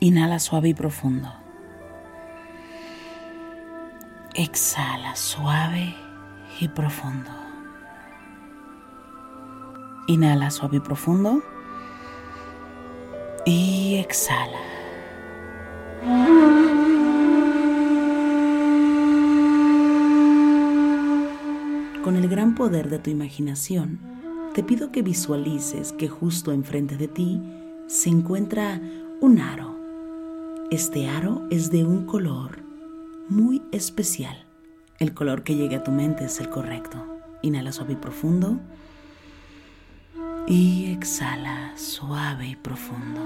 Inhala suave y profundo. Exhala suave y profundo. Inhala suave y profundo. Y exhala. Con el gran poder de tu imaginación, te pido que visualices que justo enfrente de ti se encuentra un aro. Este aro es de un color muy especial. El color que llegue a tu mente es el correcto. Inhala suave y profundo. Y exhala suave y profundo.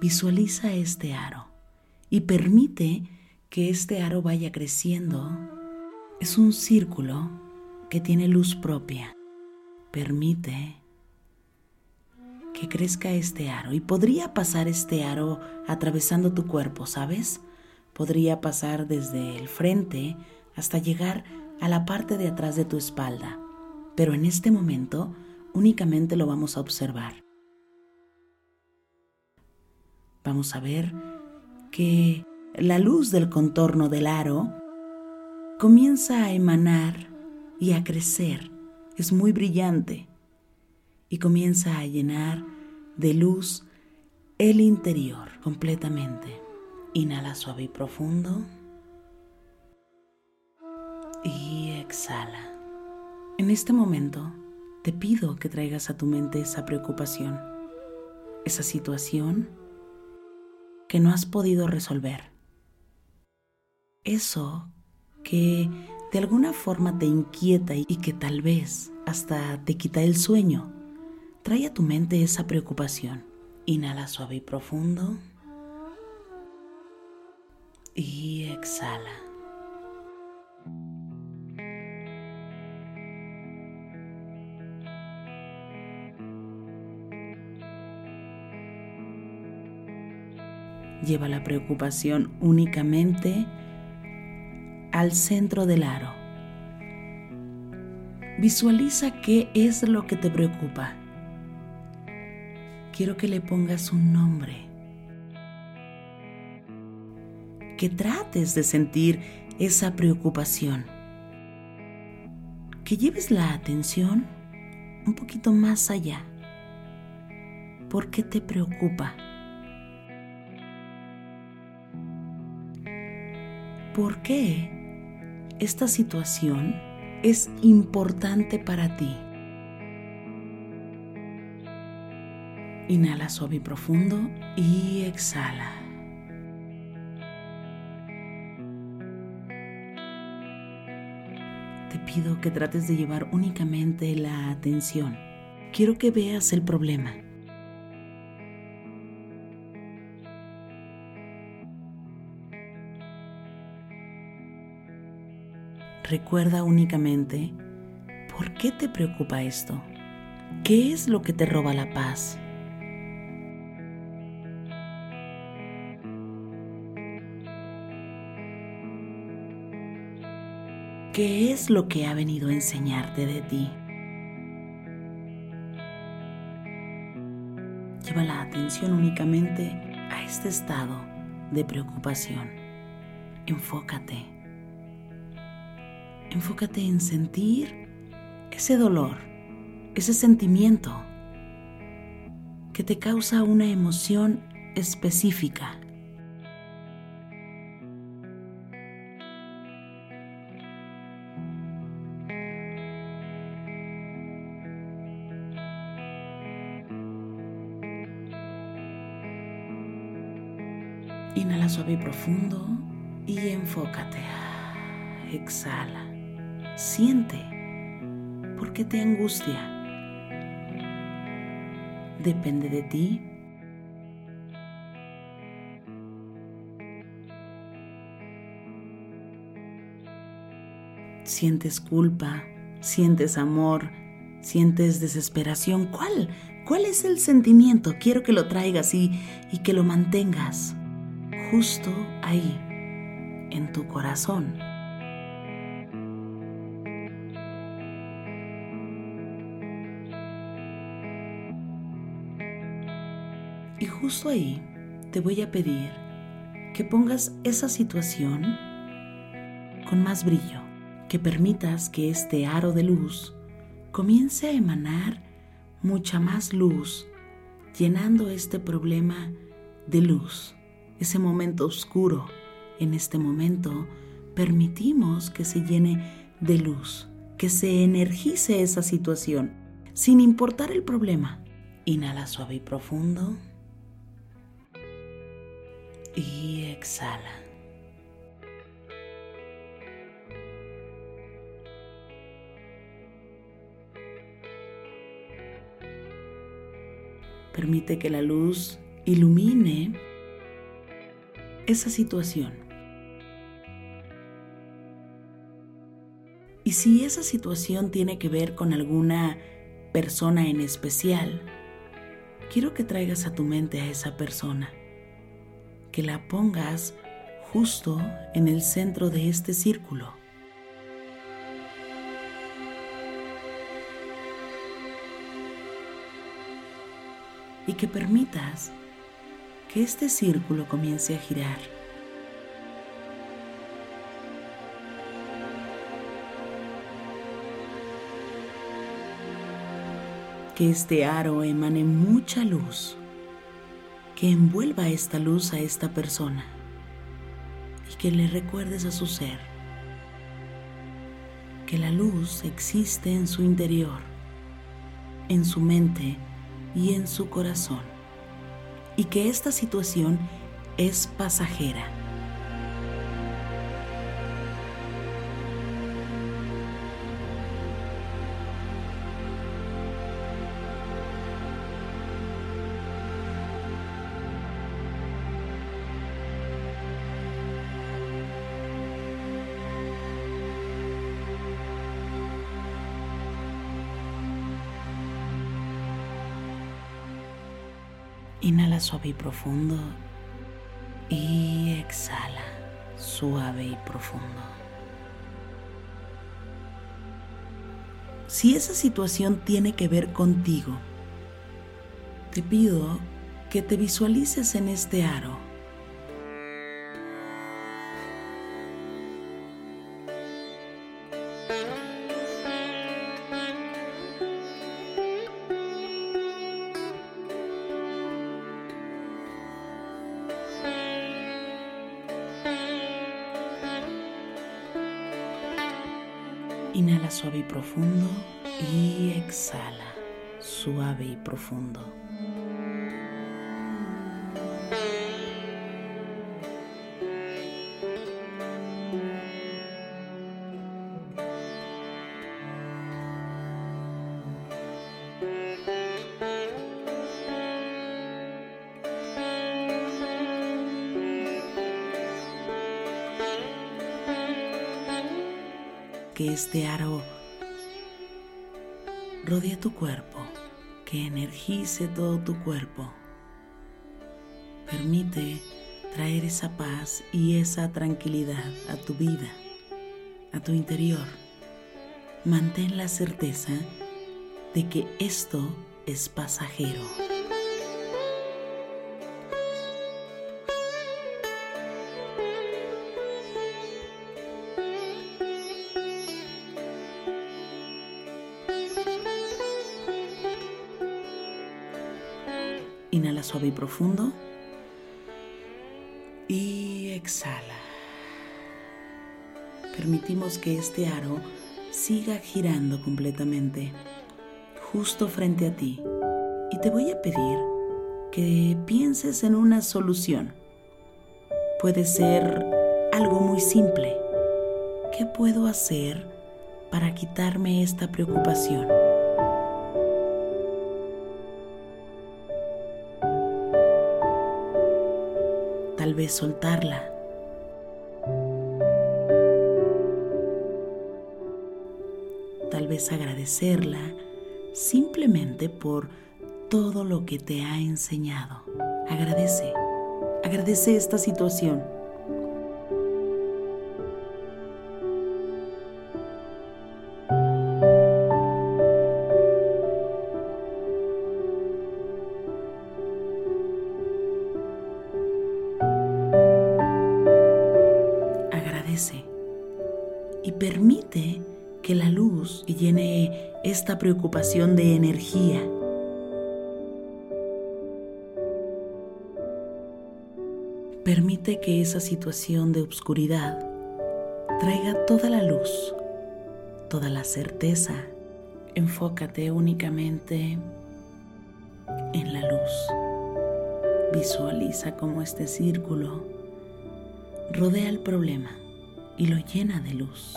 Visualiza este aro y permite que este aro vaya creciendo. Es un círculo que tiene luz propia. Permite que crezca este aro y podría pasar este aro atravesando tu cuerpo, ¿sabes? Podría pasar desde el frente hasta llegar a la parte de atrás de tu espalda, pero en este momento únicamente lo vamos a observar. Vamos a ver que la luz del contorno del aro comienza a emanar y a crecer. Es muy brillante y comienza a llenar de luz el interior completamente. Inhala suave y profundo y exhala. En este momento te pido que traigas a tu mente esa preocupación, esa situación que no has podido resolver eso que de alguna forma te inquieta y que tal vez hasta te quita el sueño. Trae a tu mente esa preocupación. Inhala suave y profundo. Y exhala. Lleva la preocupación únicamente al centro del aro. Visualiza qué es lo que te preocupa. Quiero que le pongas un nombre. Que trates de sentir esa preocupación. Que lleves la atención un poquito más allá. ¿Por qué te preocupa? ¿Por qué esta situación es importante para ti. Inhala suave y profundo y exhala. Te pido que trates de llevar únicamente la atención. Quiero que veas el problema. Recuerda únicamente por qué te preocupa esto. ¿Qué es lo que te roba la paz? ¿Qué es lo que ha venido a enseñarte de ti? Lleva la atención únicamente a este estado de preocupación. Enfócate. Enfócate en sentir ese dolor, ese sentimiento que te causa una emoción específica. Profundo y enfócate. Exhala. Siente por qué te angustia. Depende de ti. Sientes culpa, sientes amor, sientes desesperación. ¿Cuál? ¿Cuál es el sentimiento? Quiero que lo traigas y, y que lo mantengas justo ahí, en tu corazón. Y justo ahí te voy a pedir que pongas esa situación con más brillo, que permitas que este aro de luz comience a emanar mucha más luz, llenando este problema de luz ese momento oscuro, en este momento permitimos que se llene de luz, que se energice esa situación, sin importar el problema. Inhala suave y profundo. Y exhala. Permite que la luz ilumine esa situación. Y si esa situación tiene que ver con alguna persona en especial, quiero que traigas a tu mente a esa persona, que la pongas justo en el centro de este círculo. Y que permitas que este círculo comience a girar. Que este aro emane mucha luz, que envuelva esta luz a esta persona. Y que le recuerdes a su ser. Que la luz existe en su interior, en su mente y en su corazón y que esta situación es pasajera. Suave y profundo y exhala suave y profundo. Si esa situación tiene que ver contigo, te pido que te visualices en este aro profundo y exhala suave y profundo. que este aro rodee tu cuerpo, que energice todo tu cuerpo. Permite traer esa paz y esa tranquilidad a tu vida, a tu interior. Mantén la certeza de que esto es pasajero. Suave y profundo. Y exhala. Permitimos que este aro siga girando completamente, justo frente a ti. Y te voy a pedir que pienses en una solución. Puede ser algo muy simple. ¿Qué puedo hacer para quitarme esta preocupación? Tal vez soltarla. Tal vez agradecerla simplemente por todo lo que te ha enseñado. Agradece, agradece esta situación. Preocupación de energía. Permite que esa situación de oscuridad traiga toda la luz, toda la certeza. Enfócate únicamente en la luz. Visualiza cómo este círculo rodea el problema y lo llena de luz.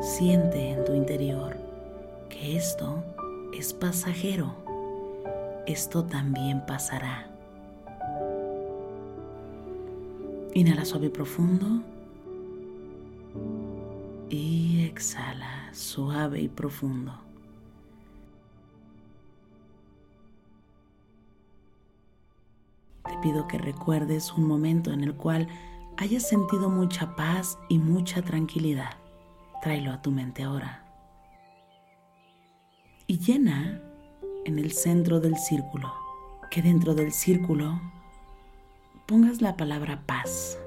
Siente en tu interior que esto es pasajero. Esto también pasará. Inhala suave y profundo. Y exhala suave y profundo. Te pido que recuerdes un momento en el cual hayas sentido mucha paz y mucha tranquilidad, tráelo a tu mente ahora. Y llena en el centro del círculo, que dentro del círculo pongas la palabra paz.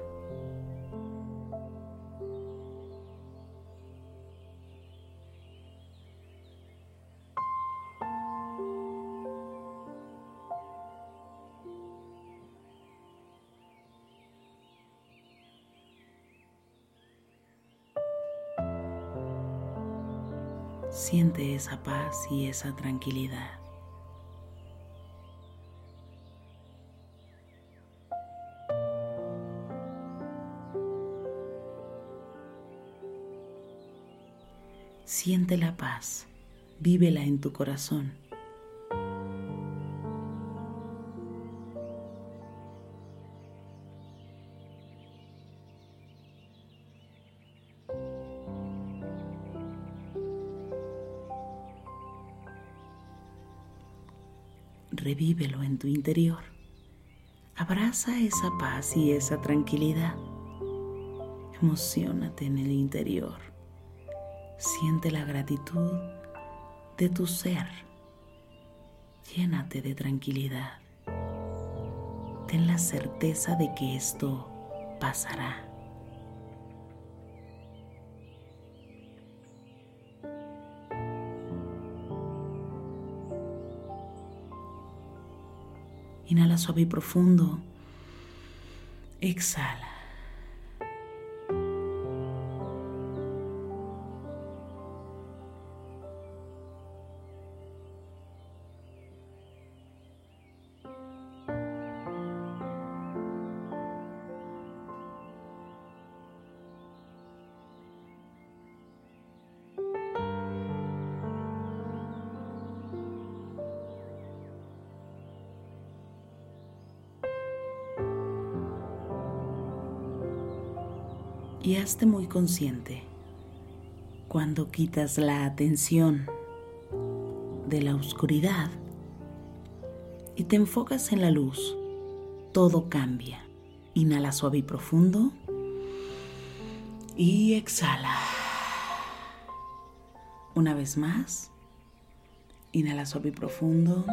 Siente esa paz y esa tranquilidad. Siente la paz, vívela en tu corazón. Revívelo en tu interior. Abraza esa paz y esa tranquilidad. Emocionate en el interior. Siente la gratitud de tu ser. Llénate de tranquilidad. Ten la certeza de que esto pasará. Inhala suave y profundo. Exhala. Y hazte muy consciente cuando quitas la atención de la oscuridad y te enfocas en la luz, todo cambia. Inhala suave y profundo y exhala. Una vez más, inhala suave y profundo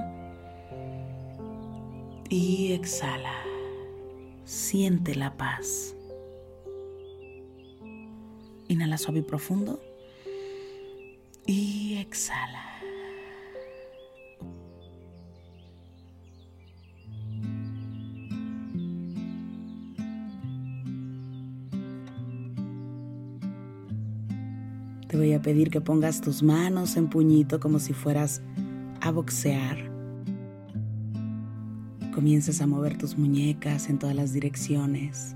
y exhala. Siente la paz. Inhala suave y profundo y exhala. Te voy a pedir que pongas tus manos en puñito como si fueras a boxear. Comiences a mover tus muñecas en todas las direcciones.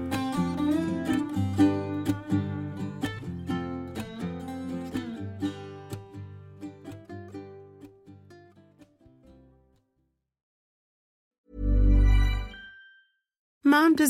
time